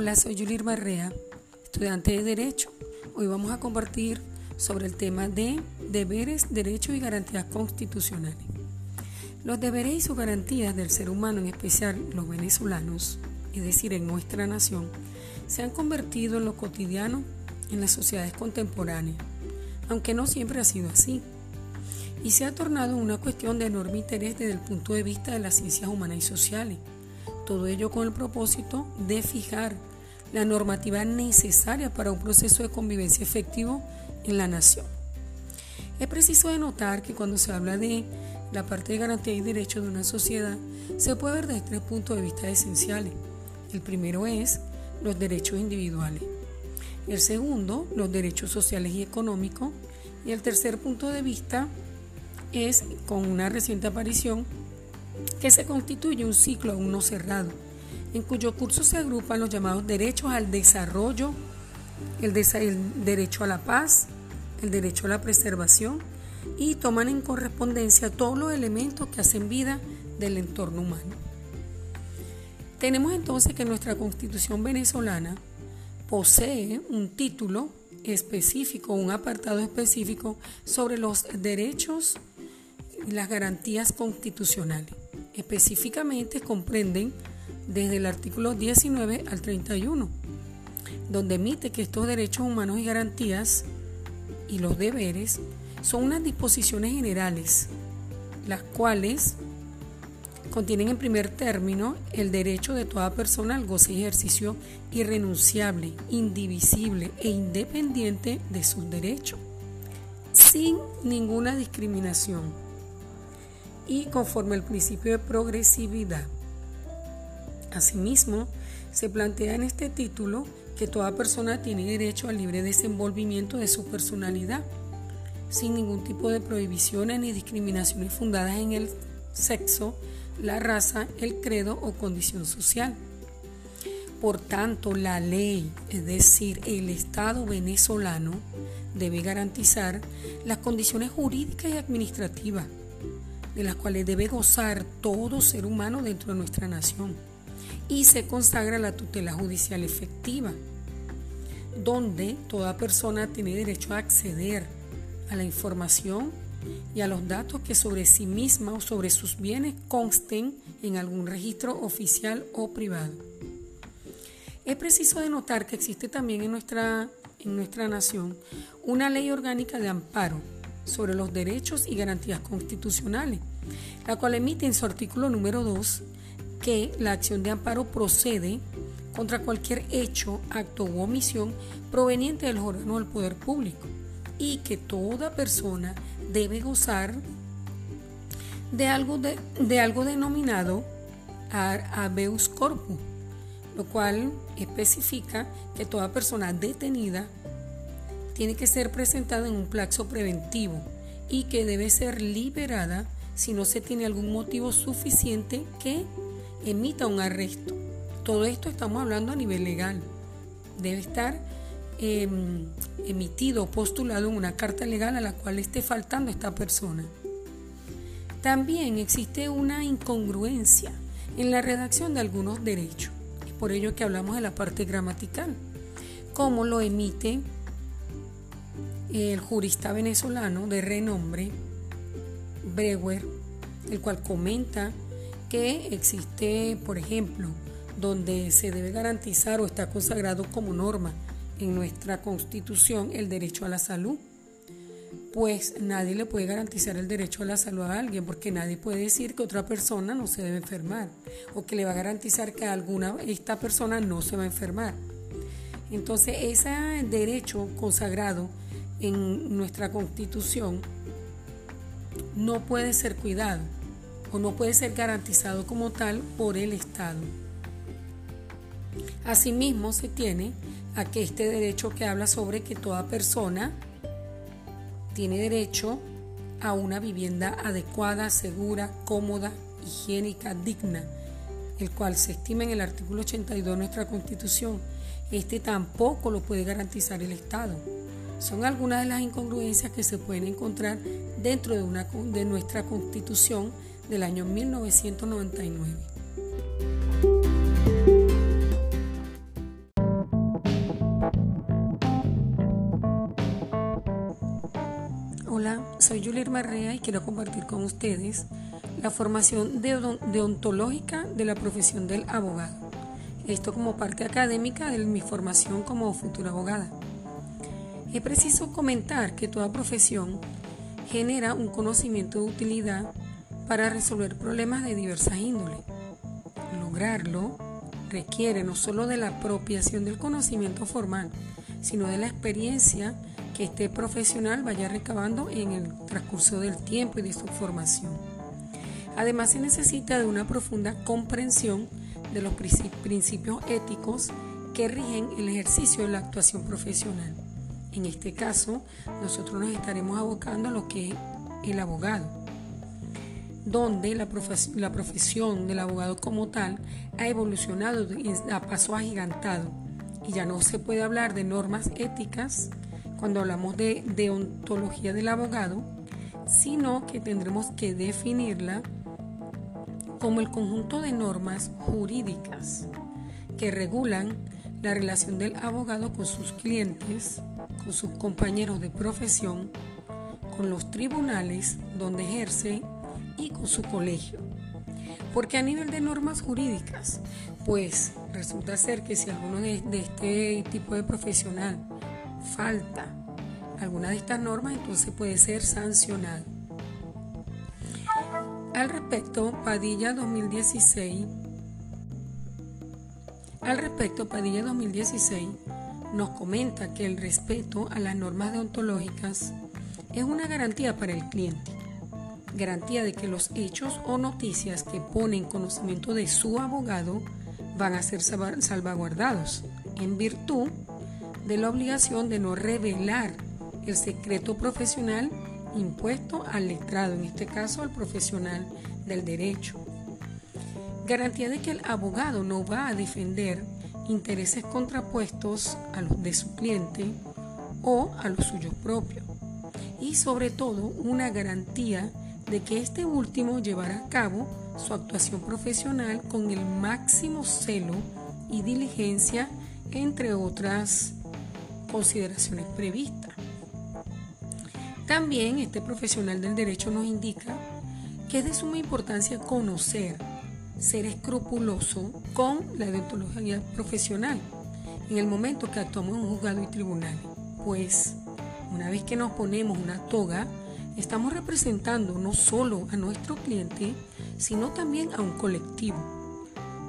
Hola, soy Julir Barrea, estudiante de Derecho. Hoy vamos a compartir sobre el tema de deberes, derechos y garantías constitucionales. Los deberes y sus garantías del ser humano, en especial los venezolanos, es decir, en nuestra nación, se han convertido en lo cotidiano en las sociedades contemporáneas, aunque no siempre ha sido así, y se ha tornado una cuestión de enorme interés desde el punto de vista de las ciencias humanas y sociales todo ello con el propósito de fijar la normativa necesaria para un proceso de convivencia efectivo en la nación. Es preciso denotar que cuando se habla de la parte de garantía y derechos de una sociedad, se puede ver desde tres puntos de vista esenciales. El primero es los derechos individuales. El segundo, los derechos sociales y económicos. Y el tercer punto de vista es, con una reciente aparición, que se constituye un ciclo aún no cerrado, en cuyo curso se agrupan los llamados derechos al desarrollo, el, derecho a la paz, el derecho a la preservación y toman en correspondencia todos los elementos que hacen vida del entorno humano. Tenemos entonces que nuestra constitución venezolana posee un título específico, un apartado específico sobre los derechos y las garantías constitucionales. Específicamente comprenden desde el artículo 19 al 31, donde emite que estos derechos humanos y garantías y los deberes son unas disposiciones generales, las cuales contienen en primer término el derecho de toda persona al goce y ejercicio irrenunciable, indivisible e independiente de sus derechos, sin ninguna discriminación y conforme al principio de progresividad. Asimismo, se plantea en este título que toda persona tiene derecho al libre desenvolvimiento de su personalidad, sin ningún tipo de prohibiciones ni discriminaciones fundadas en el sexo, la raza, el credo o condición social. Por tanto, la ley, es decir, el Estado venezolano, debe garantizar las condiciones jurídicas y administrativas de las cuales debe gozar todo ser humano dentro de nuestra nación. Y se consagra la tutela judicial efectiva, donde toda persona tiene derecho a acceder a la información y a los datos que sobre sí misma o sobre sus bienes consten en algún registro oficial o privado. Es preciso denotar que existe también en nuestra, en nuestra nación una ley orgánica de amparo sobre los derechos y garantías constitucionales, la cual emite en su artículo número 2 que la acción de amparo procede contra cualquier hecho, acto u omisión proveniente del órgano del poder público y que toda persona debe gozar de algo, de, algo denominado habeus corpus, lo cual especifica que toda persona detenida tiene que ser presentada en un plazo preventivo y que debe ser liberada si no se tiene algún motivo suficiente que emita un arresto. Todo esto estamos hablando a nivel legal. Debe estar em, emitido o postulado en una carta legal a la cual esté faltando esta persona. También existe una incongruencia en la redacción de algunos derechos. Es por ello que hablamos de la parte gramatical. Cómo lo emite el jurista venezolano de renombre Brewer, el cual comenta que existe, por ejemplo, donde se debe garantizar o está consagrado como norma en nuestra constitución el derecho a la salud, pues nadie le puede garantizar el derecho a la salud a alguien, porque nadie puede decir que otra persona no se debe enfermar, o que le va a garantizar que alguna esta persona no se va a enfermar. Entonces, ese derecho consagrado en nuestra constitución no puede ser cuidado o no puede ser garantizado como tal por el Estado. Asimismo, se tiene a que este derecho que habla sobre que toda persona tiene derecho a una vivienda adecuada, segura, cómoda, higiénica, digna, el cual se estima en el artículo 82 de nuestra Constitución. Este tampoco lo puede garantizar el Estado. Son algunas de las incongruencias que se pueden encontrar dentro de, una, de nuestra constitución del año 1999. Hola, soy Julia Marrea y quiero compartir con ustedes la formación deontológica de la profesión del abogado. Esto como parte académica de mi formación como futura abogada. Es preciso comentar que toda profesión genera un conocimiento de utilidad para resolver problemas de diversas índoles. Lograrlo requiere no solo de la apropiación del conocimiento formal, sino de la experiencia que este profesional vaya recabando en el transcurso del tiempo y de su formación. Además se necesita de una profunda comprensión de los principios éticos que rigen el ejercicio de la actuación profesional. En este caso, nosotros nos estaremos abocando a lo que es el abogado donde la, profesión del abogado como tal ha evolucionado a paso agigantado. Y ya no se puede hablar de normas éticas cuando hablamos de deontología del abogado, sino que tendremos que definirla como el conjunto de normas jurídicas que regulan la relación del abogado con sus clientes, con sus compañeros de profesión, con los tribunales donde ejerce y con su colegio. Porque a nivel de normas jurídicas, pues resulta ser que si alguno de, este tipo de profesional falta alguna de estas normas, entonces puede ser sancionado. Al respecto, Padilla 2016 al respecto, Padilla 2016 nos comenta que el respeto a las normas deontológicas es una garantía para el cliente garantía de que los hechos o noticias que pone en conocimiento de su abogado van a ser salvaguardados en virtud de la obligación de no revelar el secreto profesional impuesto al letrado, en este caso al profesional del derecho. Garantía de que el abogado no va a defender intereses contrapuestos a los de su cliente o a los suyos propios. Y sobre todo una garantía de que este último llevará a cabo su actuación profesional con el máximo celo y diligencia, entre otras consideraciones previstas. También este profesional del derecho nos indica que es de suma importancia conocer, ser escrupuloso con la deontología profesional en el momento que actuamos en un juzgado y tribunal, pues una vez que nos ponemos una toga, estamos representando no solo a nuestro cliente, sino también a un colectivo,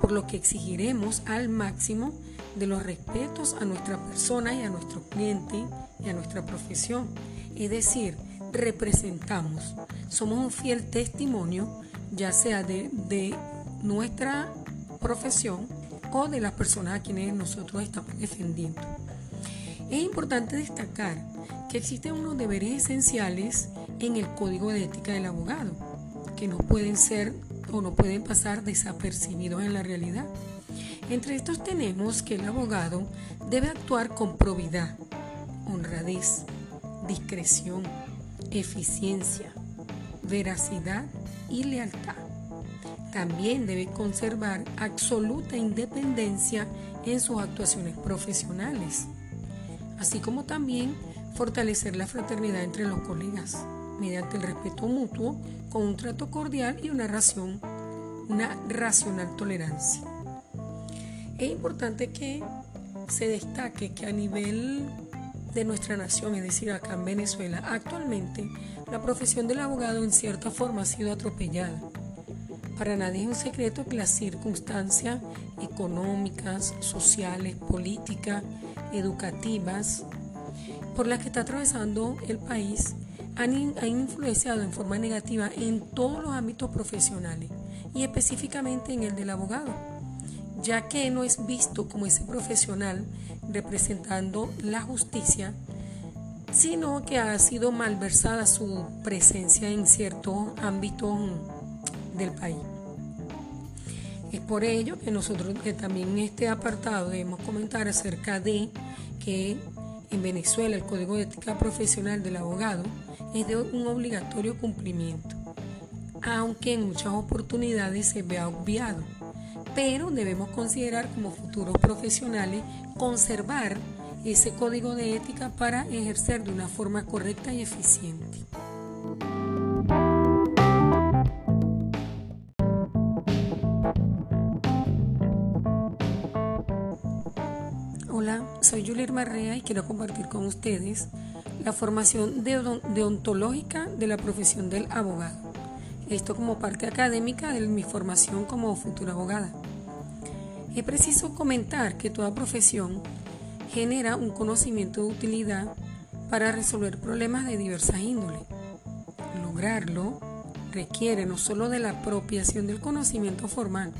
por lo que exigiremos al máximo de los respetos a nuestra persona y a nuestro cliente y a nuestra profesión. Es decir, representamos, somos un fiel testimonio, ya sea de, de nuestra profesión o de las personas a quienes nosotros estamos defendiendo. Es importante destacar que existen unos deberes esenciales en el código de ética del abogado, que no pueden ser o no pueden pasar desapercibidos en la realidad. Entre estos tenemos que el abogado debe actuar con probidad, honradez, discreción, eficiencia, veracidad y lealtad. También debe conservar absoluta independencia en sus actuaciones profesionales, así como también fortalecer la fraternidad entre los colegas mediante el respeto mutuo, con un trato cordial y una, ración, una racional tolerancia. Es importante que se destaque que a nivel de nuestra nación, es decir, acá en Venezuela, actualmente la profesión del abogado en cierta forma ha sido atropellada. Para nadie es un secreto que las circunstancias económicas, sociales, políticas, educativas por las que está atravesando el país han, influenciado en forma negativa en todos los ámbitos profesionales y específicamente en el del abogado, ya que no es visto como ese profesional representando la justicia, sino que ha sido malversada su presencia en ciertos ámbitos del país. Es por ello que nosotros que también en este apartado debemos comentar acerca de que en Venezuela el Código de Ética Profesional del Abogado es de un obligatorio cumplimiento, aunque en muchas oportunidades se vea obviado. Pero debemos considerar como futuros profesionales conservar ese código de ética para ejercer de una forma correcta y eficiente. Hola, soy Julia Marrea y quiero compartir con ustedes la formación deontológica de la profesión del abogado. Esto como parte académica de mi formación como futura abogada. Es preciso comentar que toda profesión genera un conocimiento de utilidad para resolver problemas de diversas índoles. Lograrlo requiere no solo de la apropiación del conocimiento formal,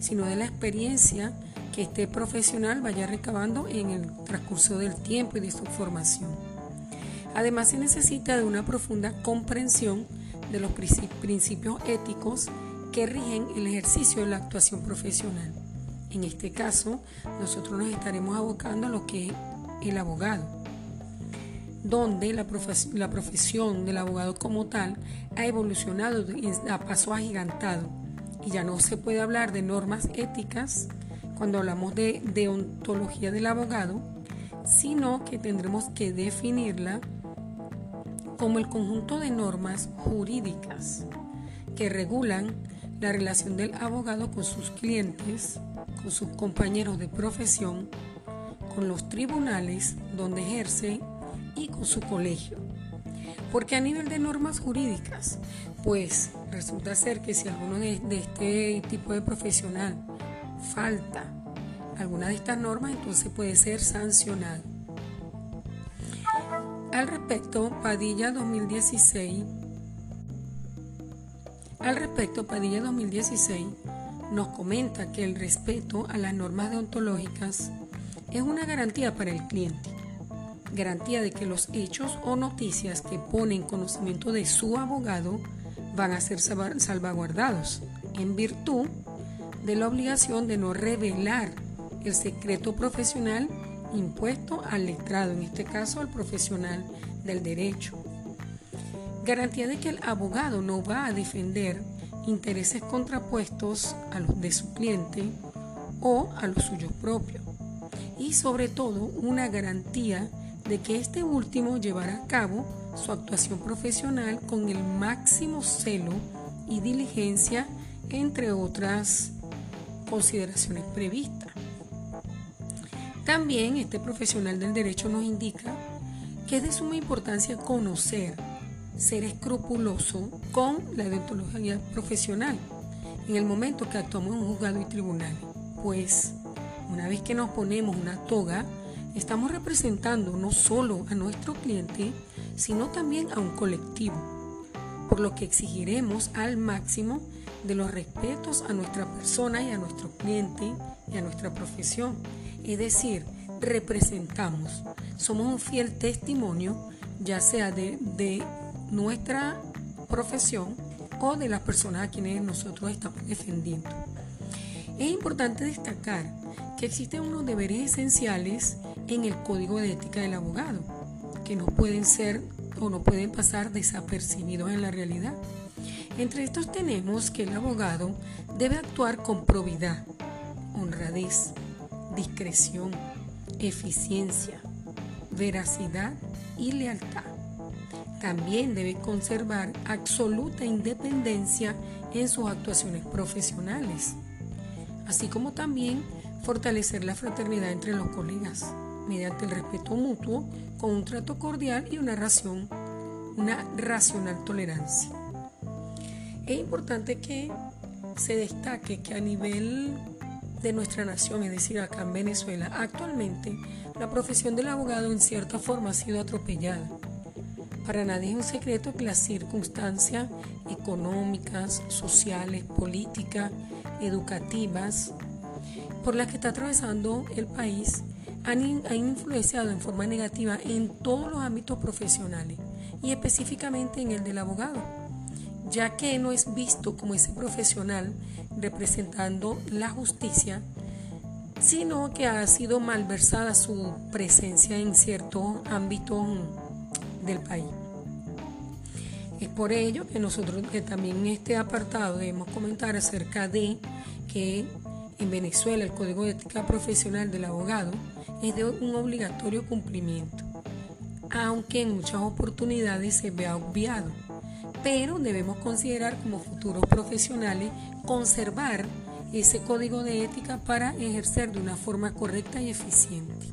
sino de la experiencia que este profesional vaya recabando en el transcurso del tiempo y de su formación. Además se necesita de una profunda comprensión de los principios éticos que rigen el ejercicio de la actuación profesional. En este caso, nosotros nos estaremos abocando a lo que es el abogado, donde la, profesión del abogado como tal ha evolucionado a paso agigantado y ya no se puede hablar de normas éticas cuando hablamos de deontología del abogado, sino que tendremos que definirla como el conjunto de normas jurídicas que regulan la relación del abogado con sus clientes, con sus compañeros de profesión, con los tribunales donde ejerce y con su colegio. Porque a nivel de normas jurídicas, pues resulta ser que si alguno de, este tipo de profesional falta alguna de estas normas, entonces puede ser sancionado. Al respecto, Padilla 2016 al respecto, Padilla 2016 nos comenta que el respeto a las normas deontológicas es una garantía para el cliente, garantía de que los hechos o noticias que pone en conocimiento de su abogado van a ser salvaguardados en virtud de la obligación de no revelar el secreto profesional impuesto al letrado, en este caso al profesional del derecho. Garantía de que el abogado no va a defender intereses contrapuestos a los de su cliente o a los suyos propios. Y sobre todo una garantía de que este último llevará a cabo su actuación profesional con el máximo celo y diligencia, entre otras consideraciones previstas. También este profesional del derecho nos indica que es de suma importancia conocer ser escrupuloso con la deontología profesional en el momento que actuamos en un juzgado y tribunal. Pues una vez que nos ponemos una toga, estamos representando no solo a nuestro cliente, sino también a un colectivo, por lo que exigiremos al máximo de los respetos a nuestra persona y a nuestro cliente y a nuestra profesión. Es decir, representamos, somos un fiel testimonio, ya sea de, nuestra profesión o de las personas a quienes nosotros estamos defendiendo. Es importante destacar que existen unos deberes esenciales en el código de ética del abogado, que no pueden ser o no pueden pasar desapercibidos en la realidad. Entre estos tenemos que el abogado debe actuar con probidad, honradez, discreción, eficiencia, veracidad y lealtad. También debe conservar absoluta independencia en sus actuaciones profesionales, así como también fortalecer la fraternidad entre los colegas mediante el respeto mutuo con un trato cordial y una ración, una racional tolerancia. Es importante que se destaque que a nivel de nuestra nación, es decir, acá en Venezuela, actualmente la profesión del abogado en cierta forma ha sido atropellada. Para nadie es un secreto que las circunstancias económicas, sociales, políticas, educativas por las que está atravesando el país han, influenciado en forma negativa en todos los ámbitos profesionales y específicamente en el del abogado, ya que no es visto como ese profesional representando la justicia, sino que ha sido malversada su presencia en ciertos ámbitos del país. Es por ello que nosotros que también en este apartado debemos comentar acerca de que en Venezuela el Código de Ética Profesional del Abogado es de un obligatorio cumplimiento, aunque en muchas oportunidades se vea obviado. Pero debemos considerar como futuros profesionales conservar ese código de ética para ejercer de una forma correcta y eficiente.